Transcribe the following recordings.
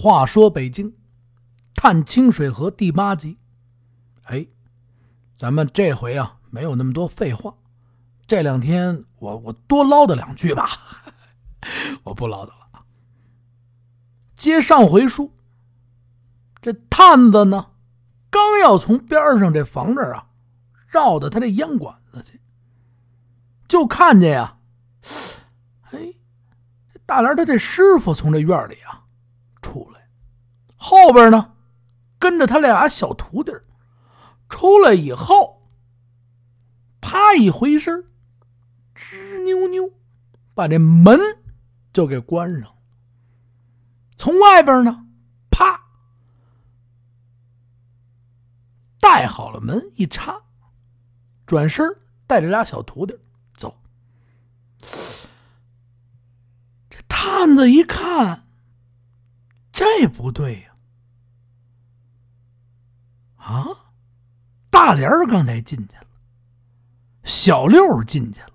话说北京探清水河第八集，哎，咱们这回啊没有那么多废话，这两天我我多唠叨两句吧，我不唠叨了。接上回书，这探子呢，刚要从边上这房这儿啊绕到他这烟馆子去，就看见呀，哎，大莲他这师傅从这院里啊。后边呢，跟着他俩小徒弟出来以后，啪一回身，吱扭扭，把这门就给关上。从外边呢，啪，带好了门一插，转身带着俩小徒弟走。这探子一看。这不对呀！啊大莲儿刚才进去了，小六进去了，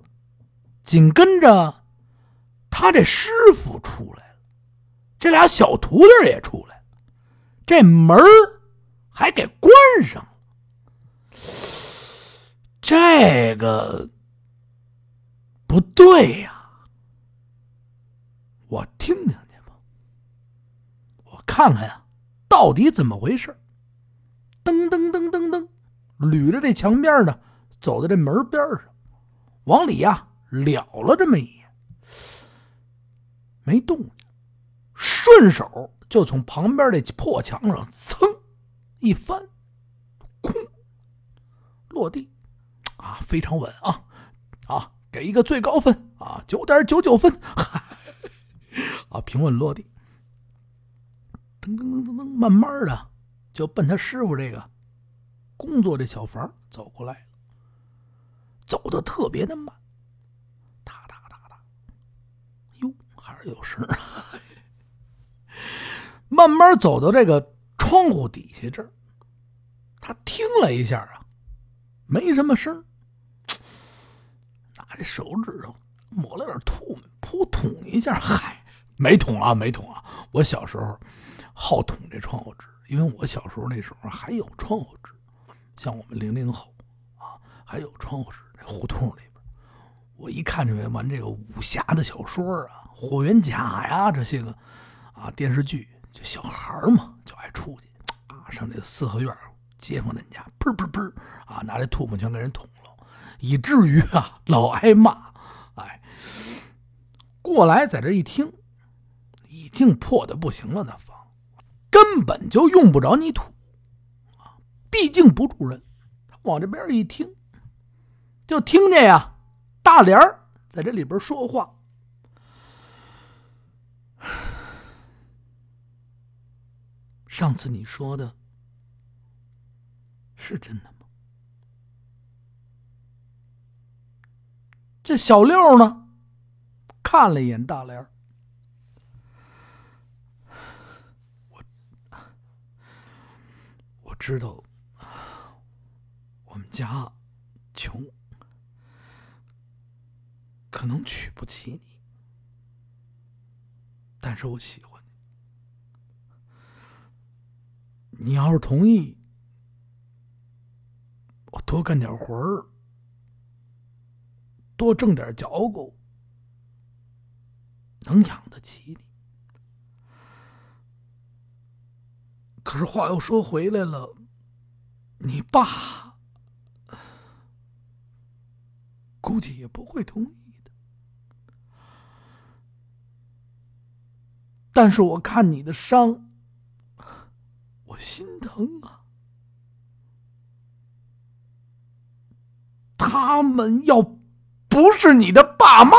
紧跟着他这师傅出来了，这俩小徒弟也出来了，这门还给关上了。这个不对呀！我听听去吧，我。看看呀，到底怎么回事？噔噔噔噔噔，捋着这墙边呢，走到这门边上，往里呀了了这么一眼，没动，顺手就从旁边这破墙上噌一翻，空落地，啊，非常稳啊啊，给一个最高分啊，九点九九分，啊，平稳落地。噔噔噔噔噔，慢慢的就奔他师傅这个工作这小房走过来了，走的特别的慢，哒哒哒哒，哟，还是有声慢慢走到这个窗户底下这儿，他听了一下啊，没什么声拿这手指头抹了点吐沫，扑捅一下，嗨，没捅啊，没捅啊，我小时候。好捅这窗户纸，因为我小时候那时候还有窗户纸，像我们零零后啊，还有窗户纸。这胡同里边，我一看这玩这个武侠的小说啊，霍元甲呀这些个啊电视剧，就小孩嘛就爱出去啊，上这四合院街坊人家，砰砰砰啊，拿这唾沫全给人捅了，以至于啊老挨骂。哎，过来在这一听，已经破的不行了，那房。根本就用不着你土，啊，毕竟不住人。他往这边一听，就听见呀，大莲儿在这里边说话。上次你说的是真的吗？这小六呢，看了一眼大莲儿。知道我们家穷，可能娶不起你，但是我喜欢你。你要是同意，我多干点活儿，多挣点脚骨，能养得起你。可是话又说回来了，你爸估计也不会同意的。但是我看你的伤，我心疼啊。他们要不是你的爸妈，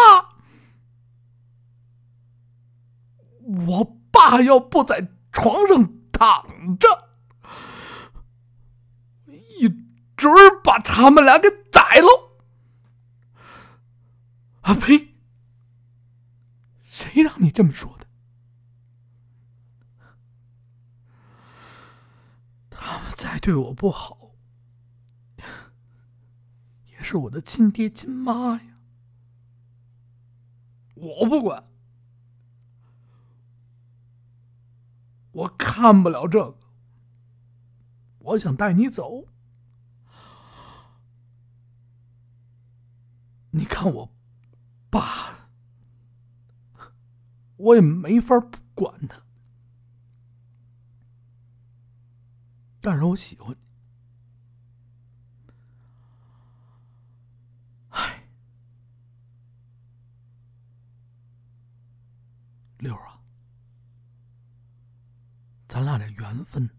我爸要不在床上。躺着，一准儿把他们俩给宰了！啊呸！谁让你这么说的？他们再对我不好，也是我的亲爹亲妈呀！我不管。我看不了这个，我想带你走。你看我爸，我也没法不管他，但是我喜欢你。六啊，咱俩这缘分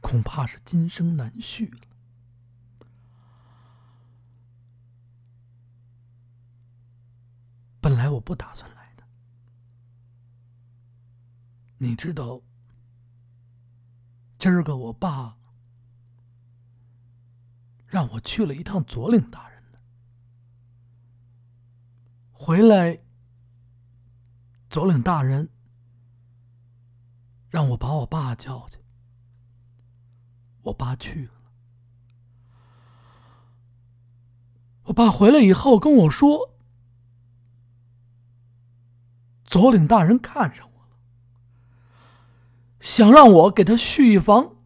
恐怕是今生难续了。本来我不打算来的，你知道，今儿个我爸让我去了一趟左领大人的，回来，左领大人让我把我爸叫去，我爸去了，我爸回来以后跟我说。左领大人看上我了，想让我给他续一房。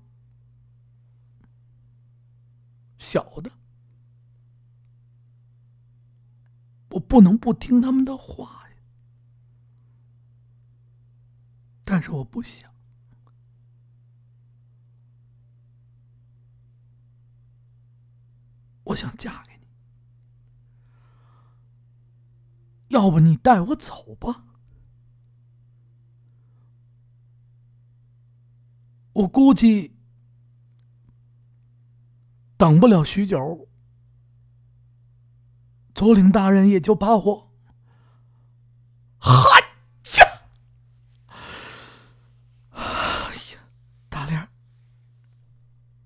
小的，我不能不听他们的话呀。但是我不想，我想嫁给你，要不你带我走吧。我估计等不了许久，左领大人也就把我，哈呀！哎呀，大莲，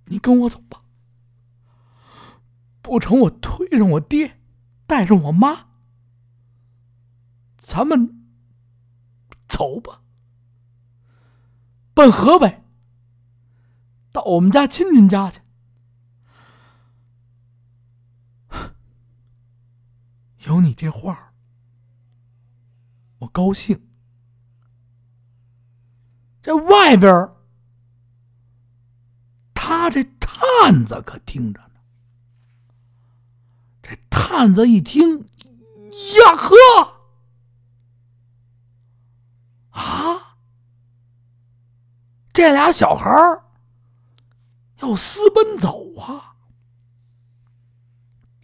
你跟我走吧，不成我推上我爹，带上我妈，咱们走吧，奔河北。到我们家亲戚家去，有你这话我高兴。这外边他这探子可听着呢。这探子一听，呀呵，啊，这俩小孩。要私奔走啊！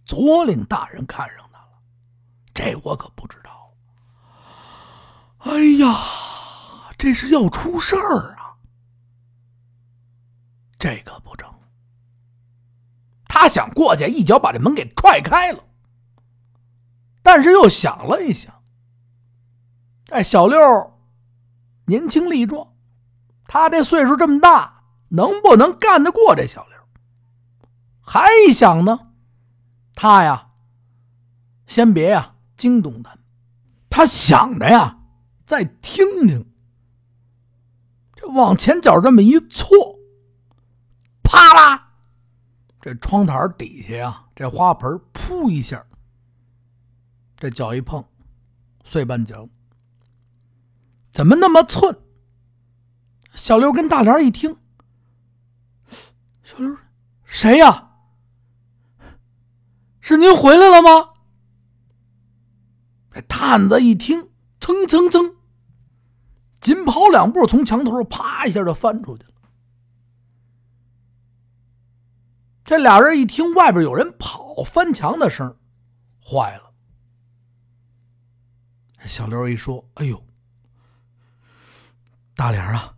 左领大人看上他了，这我可不知道。哎呀，这是要出事儿啊！这可不成。他想过去一脚把这门给踹开了，但是又想了一想，哎小六年轻力壮，他这岁数这么大。能不能干得过这小刘？还想呢？他呀，先别呀惊动他。他想着呀，再听听。这往前脚这么一错，这窗台底下呀，这花盆噗一下，这脚一碰，碎半脚。怎么那么寸？小刘跟大莲一听。小刘，谁呀？是您回来了吗？这探子一听，蹭蹭蹭，紧跑两步，从墙头啪一下就翻出去了。这俩人一听外边有人跑、翻墙的声，坏了。小刘一说：“哎呦，大莲啊！”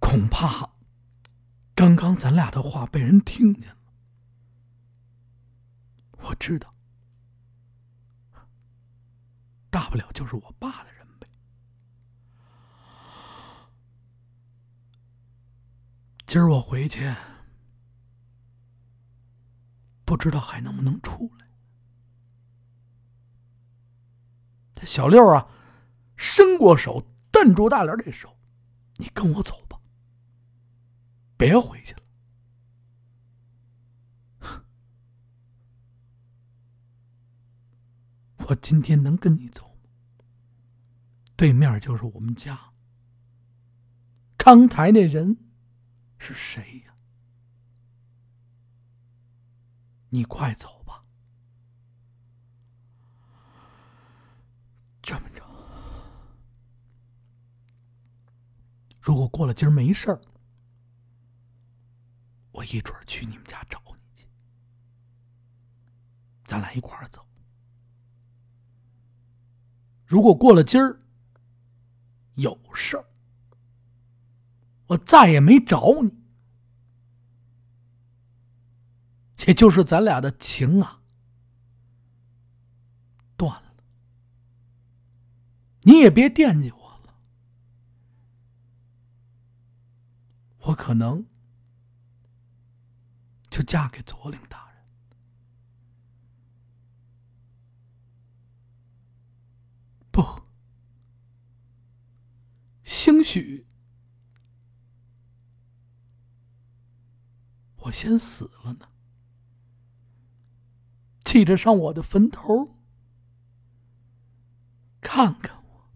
恐怕刚刚咱俩的话被人听见了。我知道，大不了就是我爸的人今儿我回去，不知道还能不能出来。这小六啊，伸过手瞪住大脸这手，你跟我走吧。别回去了，我今天能跟你走？对面就是我们家。刚才那人是谁呀？你快走吧。这么着，如果过了今儿没事儿，我一准去你们家找你去，咱俩一块儿走。如果过了今儿有事儿，我再也没找你，也就是咱俩的情啊断了，你也别惦记我了，我可能就嫁给左领大人。不，兴许我先死了呢，记着上我的坟头看看我。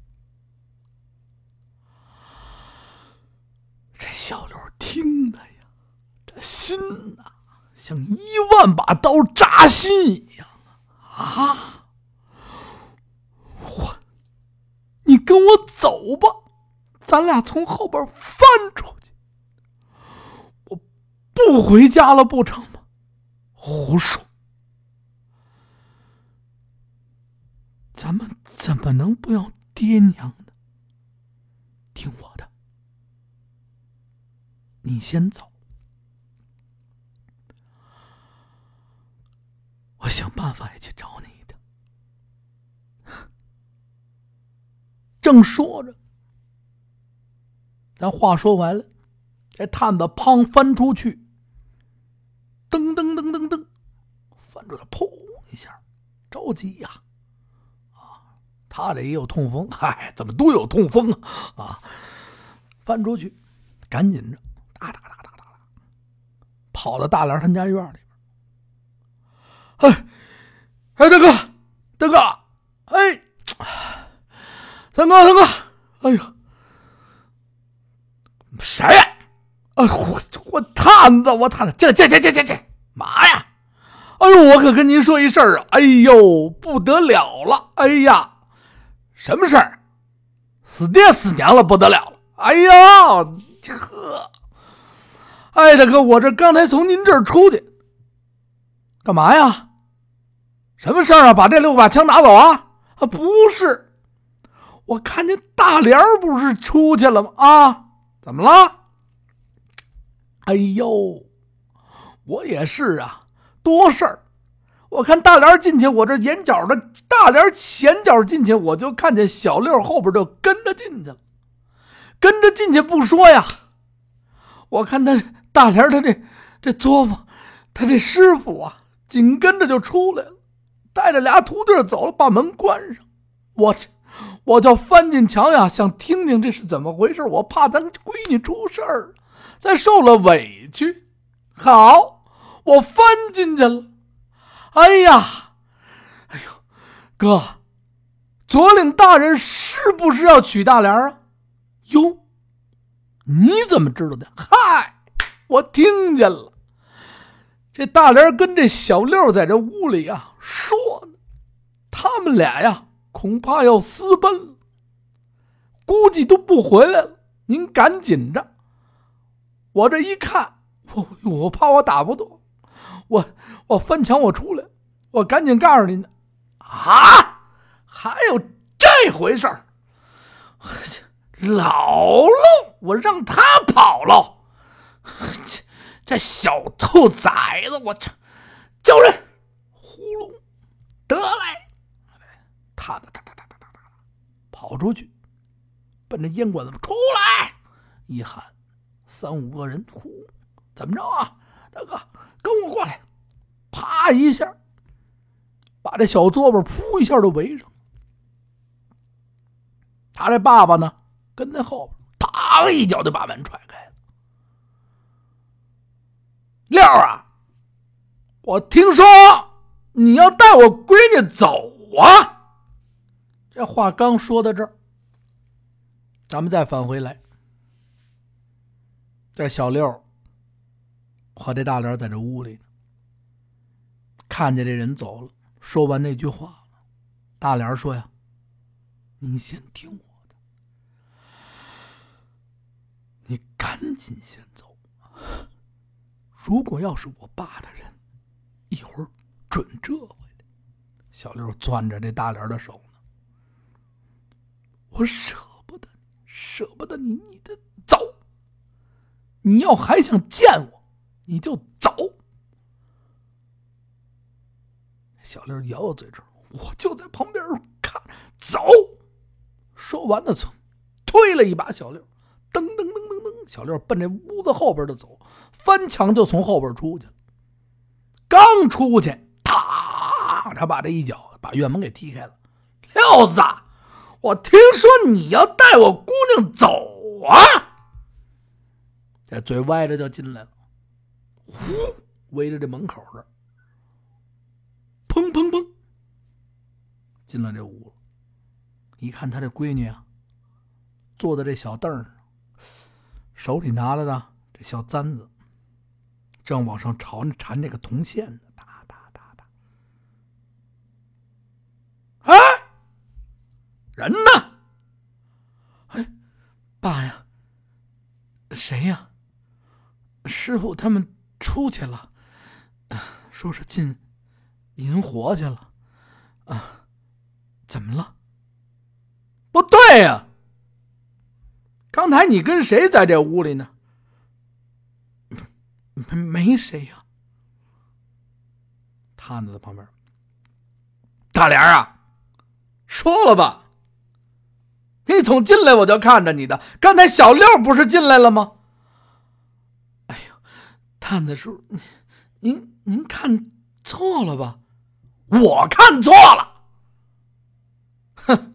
这小刘听的呀，这心呐，像一万把刀扎心一样啊！啊，我。你跟我走吧，咱俩从后边翻出去。不回家了不成吗？胡说！咱们怎么能不要爹娘呢？听我的，你先走，我想办法也去找你。正说着，咱话说完了，这探子砰翻出去，噔噔噔噔噔，翻出来，砰一下，着急呀！啊，他这也有痛风，嗨，怎么都有痛风啊？啊，翻出去，赶紧着，哒哒哒哒哒哒，跑到大莲他们家院里边。哎，哎，大哥，大哥，哎。三哥，三哥，哎呀，谁？哎，我我探子，我探子，进进进进进进，嘛呀？哎呦，我可跟您说一事儿啊！哎呦，不得了了！哎呀，什么事儿？死爹死娘了，不得了了！哎呀，呵，哎，大哥，我这刚才从您这儿出去，干嘛呀？什么事儿啊？把这六把枪拿走啊？啊，不是。我看见大莲不是出去了吗？啊，怎么了？哎呦，我也是啊，多事儿。我看大莲进去，我这眼角的大莲前脚进去，我就看见小六后边就跟着进去了。跟着进去不说呀，我看他大莲他这这作坊，他这师傅啊，紧跟着就出来了，带着俩徒弟走了，把门关上。我这。我就翻进墙呀，想听听这是怎么回事。我怕咱闺女出事儿，再受了委屈。好，我翻进去了。哎呀，哎呦，哥，左领大人是不是要娶大莲啊？哟，你怎么知道的？嗨，我听见了。这大莲跟这小六在这屋里啊说呢，他们俩呀。恐怕要私奔了，估计都不回来了。您赶紧着，我这一看，我我怕我打不动，我我翻墙我出来，我赶紧告诉您。啊，还有这回事儿？老喽，我让他跑了，这这小兔崽子，我操！叫人，呼噜，得嘞。踏哒哒哒哒哒哒哒，跑出去，奔着烟馆子出来，一喊，三五个人，呼，怎么着啊？大哥，跟我过来！啪一下，把这小桌子扑一下就围上。他这爸爸呢，跟在后边，啪一脚就把门踹开了。六啊，我听说你要带我闺女走啊！这话刚说到这儿，咱们再返回来，这小六和这大莲在这屋里呢，看见这人走了，说完那句话，大莲说呀：“你先听我的，你赶紧先走。如果要是我爸的人，一会儿准折回来。”小六攥着这大莲的手呢，我舍不得。舍不得你，你的走。你要还想见我，你就走。小六咬咬嘴唇，我就在旁边看。走。说完了，从推了一把小六，噔噔噔噔噔，小六奔这屋子后边就走，翻墙就从后边出去了。刚出去，啪！他把这一脚把院门给踢开了。六子。我听说你要带我姑娘走啊！这嘴歪着就进来了，呼，围着这门口这，砰砰砰，进了这屋。一看他这闺女啊，坐在这小凳上，手里拿着的这小簪子，正往上朝缠这个铜线呢，哒哒哒哒。哎！人呢？哎，爸呀，谁呀？师傅他们出去了，说是进银活去了。啊，怎么了？不对呀！刚才你跟谁在这屋里呢？没没谁呀。探子在旁边。大莲啊，说了吧。你从进来我就看着你的，刚才小六不是进来了吗？探子叔，您您看错了吧？我看错了。哼，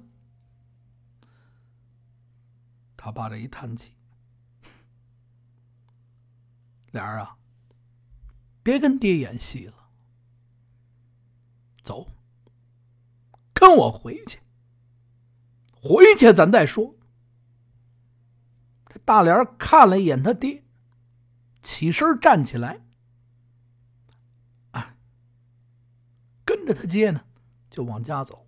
他爸这一叹气，俩人啊，别跟爹演戏了，走，跟我回去。回去咱再说。这大莲看了一眼他爹，起身站起来，啊，跟着他爹呢，就往家走。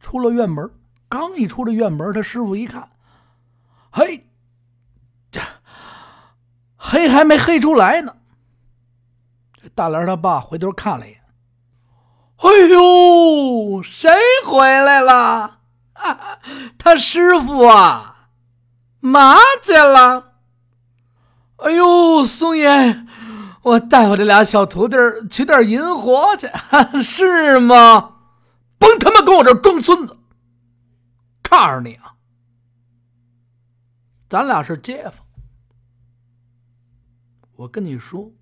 出了院门，刚一出这院门，他师傅一看，嘿，这黑还没黑出来呢。这大莲他爸回头看了一眼，哎呦，谁回来了？他师傅啊，嘛去了？哎呦，松爷，我带我这俩小徒弟取点银活去，是吗？甭他妈跟我这装孙子！告诉你啊，咱俩是街坊。我跟你说，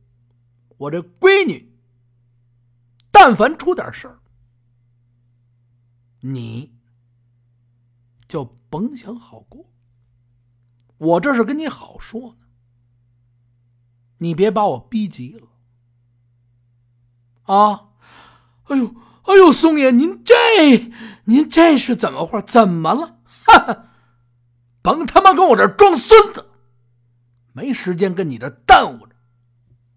我这闺女，但凡出点事儿，你。就甭想好过。我这是跟你好说呢，你别把我逼急了啊！哎呦，哎呦，松爷，您这您这是怎么话？怎么了？哈哈，甭他妈跟我这装孙子！没时间跟你这耽误着，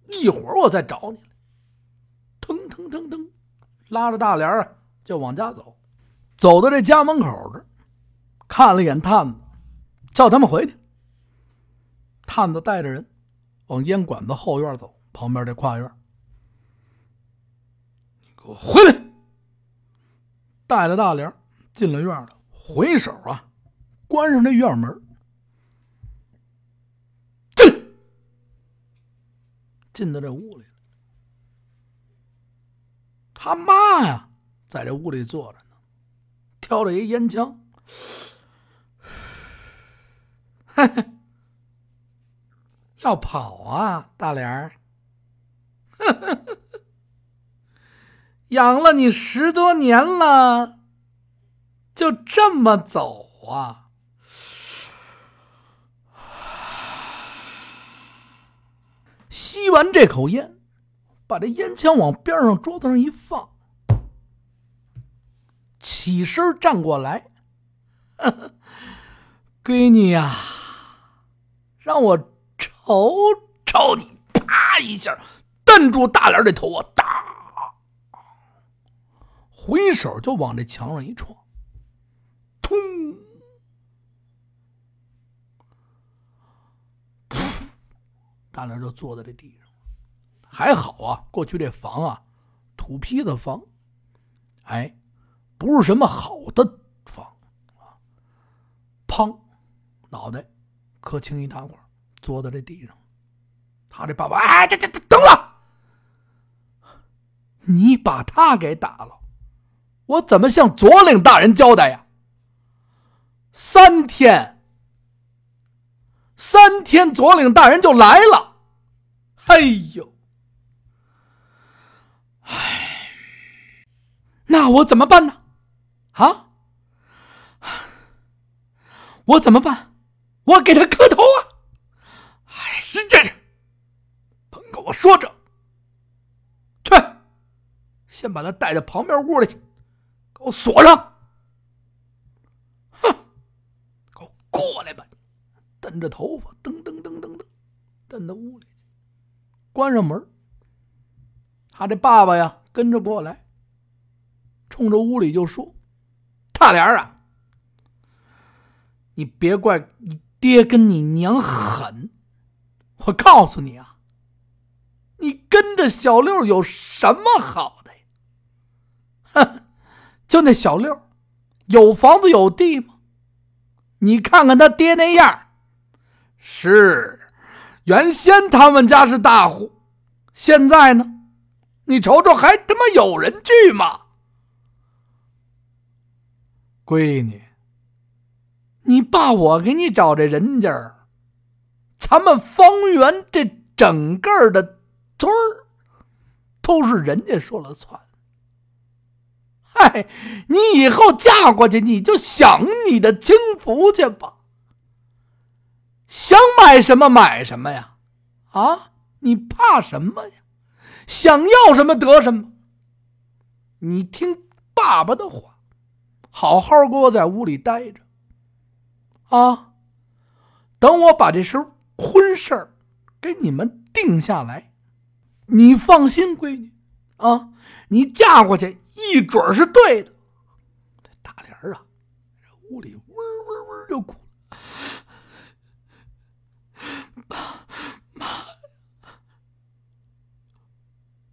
一会儿我再找你来。腾腾腾腾，拉着大帘就往家走，走到这家门口这。看了一眼探子，叫他们回去。探子带着人往烟馆子后院走，旁边这跨院。你给我回来！带着大莲进了院了，回手啊，关上这院门。进，进到这屋里。他妈呀，在这屋里坐着呢，挑着一烟枪。要跑啊，大莲儿！养了你十多年了，就这么走啊？吸完这口烟，把这烟枪往边上桌子上一放，起身站过来。闺女呀，让我哦，朝你！啪一下，瞪住大脸的头啊！哒，回手就往这墙上一撞，通，大脸就坐在这地上。还好啊，过去这房啊，土坯子房，哎，不是什么好的房啊。砰，脑袋磕青一大块，坐在这地上。他这爸爸，哎，这这这，等了！你把他给打了，我怎么向左领大人交代呀？三天，三天，左领大人就来了。哎呦，哎，那我怎么办呢？啊，我怎么办？我给他磕头啊！哎，是这。我说着，去，先把他带到旁边屋里去，给我锁上。哼，给我过来吧！蹬着头发，噔噔噔噔噔，蹬到屋里去，关上门。他这爸爸呀，跟着过来，冲着屋里就说：“大莲啊，你别怪你爹跟你娘狠，我告诉你啊。”跟着小六有什么好的呀？哼，就那小六，有房子有地吗？你看看他爹那样，是，原先他们家是大户，现在呢，你瞅瞅，还他妈有人去吗？闺女，你爸我给你找这人家，咱们方圆这整个的。村儿都是人家说了算。嗨，你以后嫁过去，你就享你的清福去吧。想买什么买什么呀？啊，你怕什么呀？想要什么得什么。你听爸爸的话，好好给我在屋里待着。啊，等我把这事婚事儿给你们定下来。你放心，闺女，啊，你嫁过去一准是对的。这大莲啊，这屋里嗡嗡嗡就哭了。妈妈，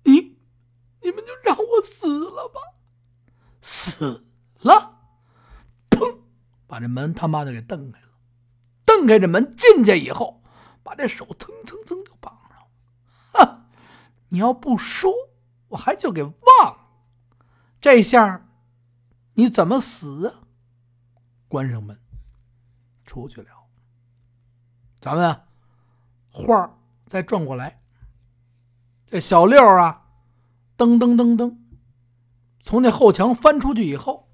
你你们就让我死了吧，死了！砰，把这门他妈的给蹬开了，蹬开这门进去以后，把这手蹭蹭蹭就绑。你要不说，我还就给忘了。这下你怎么死？关上门，出去了。咱们话再转过来，这小六啊，噔噔噔噔，从那后墙翻出去以后，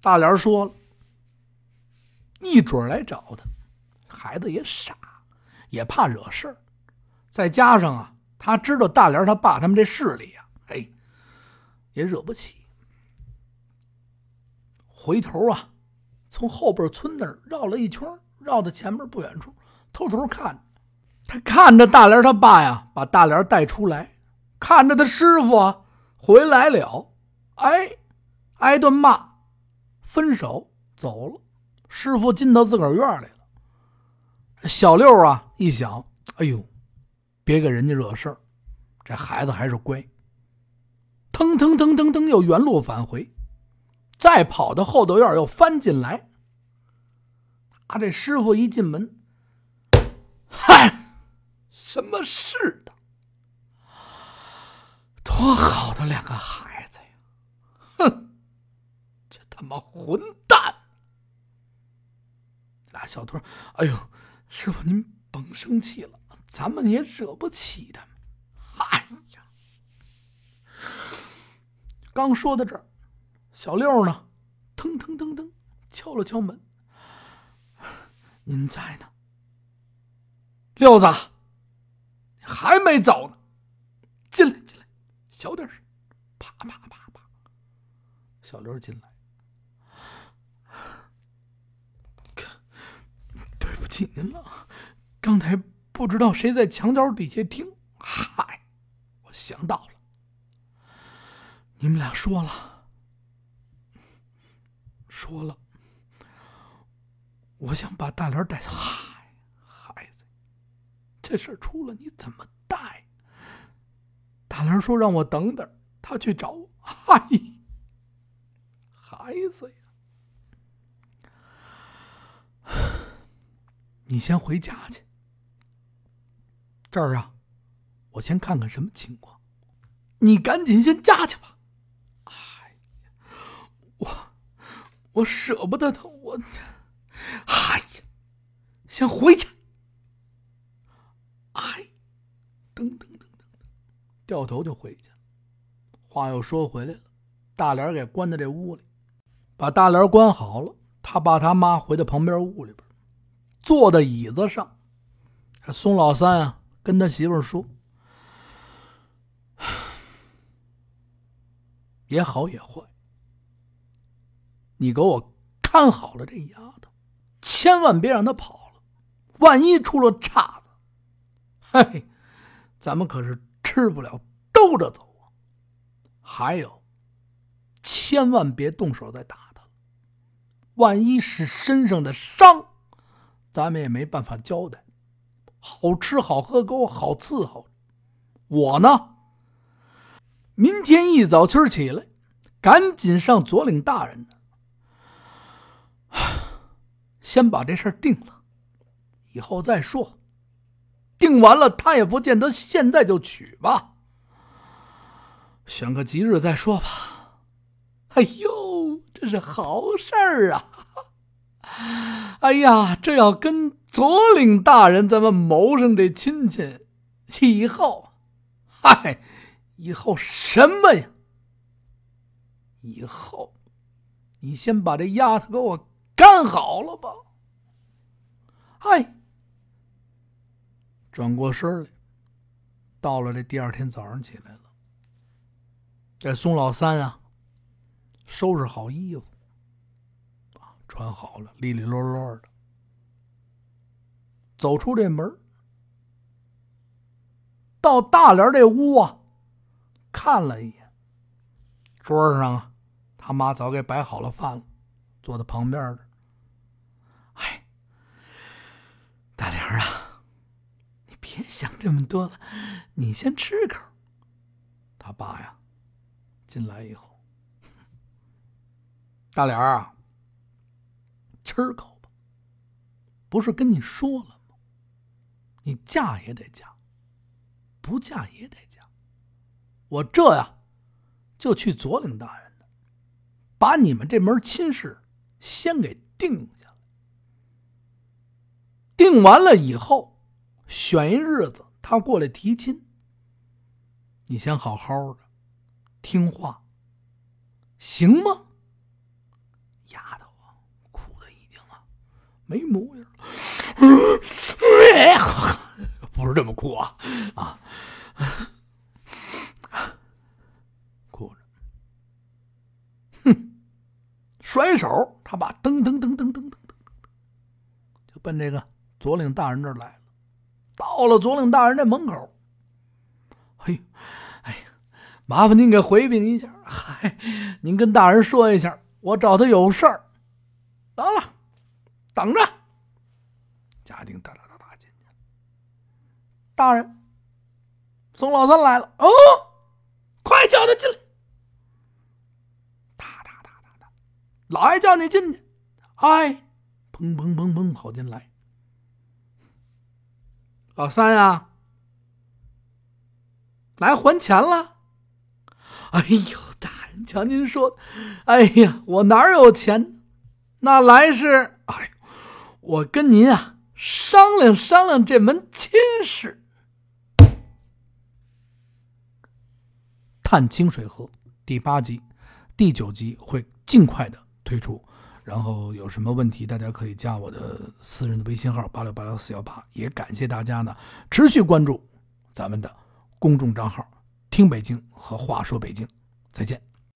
大莲说了，一准来找他。孩子也傻，也怕惹事儿。再加上啊，他知道大莲他爸他们这势力呀，嘿，也惹不起。回头啊，从后边村那儿绕了一圈，绕到前面不远处，偷偷看。他看着大莲他爸呀，把大莲带出来，看着他师傅啊回来了，哎，挨顿骂，分手走了。师傅进到自个儿院里了。小六啊一想，哎呦。别给人家惹事儿，这孩子还是乖。腾腾腾腾腾，又原路返回，再跑到后头院，又翻进来。啊，这师傅一进门，嗨，什么事的？多好的两个孩子呀！哼，这他妈混蛋！俩小偷，哎呦，师傅您甭生气了。咱们也惹不起他们。哎呀！刚说到这儿，小六呢，腾腾腾腾敲了敲门：“您在呢，六子，还没走呢，进来，进来，小点声，啪啪啪啪。”小六进来，对不起您了，刚才不知道谁在墙角底下听。嗨，我想到了，你们俩说了，说了，我想把大莲带走。嗨，孩子，这事儿出了你怎么带？大莲说让我等等，他去找我。嗨，孩子呀！你先回家去，这儿啊，我先看看什么情况。你赶紧先家去吧。哎呀，我我舍不得他，我，哎呀，先回去。哎，噔噔噔噔，掉头就回去。话又说回来了，大莲给关在这屋里，把大帘关好了，他爸他妈回到旁边屋里边。坐在椅子上，宋老三啊，跟他媳妇说：“也好也坏，你给我看好了这丫头，千万别让她跑了。万一出了岔子，嘿，咱们可是吃不了兜着走啊。还有，千万别动手再打她万一是身上的伤。”咱们也没办法交代，好吃好喝，给我好伺候。我呢，明天一早清起来，赶紧上左领大人那，先把这事儿定了，以后再说。定完了，他也不见得现在就娶吧，选个吉日再说吧。哎呦，这是好事儿啊！哎呀，这要跟左领大人咱们谋上这亲戚，以后，嗨，以后什么呀？以后，你先把这丫头给我干好了吧。哎，转过身来，到了这第二天早上起来了，这宋老三啊，收拾好衣服。穿好了，利利落落的，走出这门，到大莲这屋啊，看了一眼，桌上啊，他妈早给摆好了饭了，坐在旁边的。哎，大莲啊，你别想这么多了，你先吃口。他爸呀，进来以后，大莲啊。吃口吧，不是跟你说了吗？你嫁也得嫁，不嫁也得嫁。我这呀，就去左领大人那，把你们这门亲事先给定下来。定完了以后，选一日子他过来提亲。你先好好的听话，行吗？丫头啊，哭的已经啊没模样了，哎不是这么哭啊啊！哭着，哼，甩手，他把噔噔噔噔噔噔噔，就奔这个左领大人这儿来了。到了左领大人这门口，嘿，哎呀，麻烦您给回禀一下，嗨，您跟大人说一下，我找他有事儿。得了。等着，家丁哒哒哒哒进去。大人，宋老三来了。哦，快叫他进来。哒哒哒哒哒，老爷叫你进去。哎，砰砰砰砰跑进来。老三呀，来还钱了。哎呦，大人，瞧您说，哎呀，我哪有钱？那来是，哎。我跟您啊商量商量这门亲事，《看清水河》第八集、第九集会尽快的推出。然后有什么问题，大家可以加我的私人的微信号八六八六四幺八。也感谢大家呢持续关注咱们的公众账号“听北京”和“话说北京”。再见。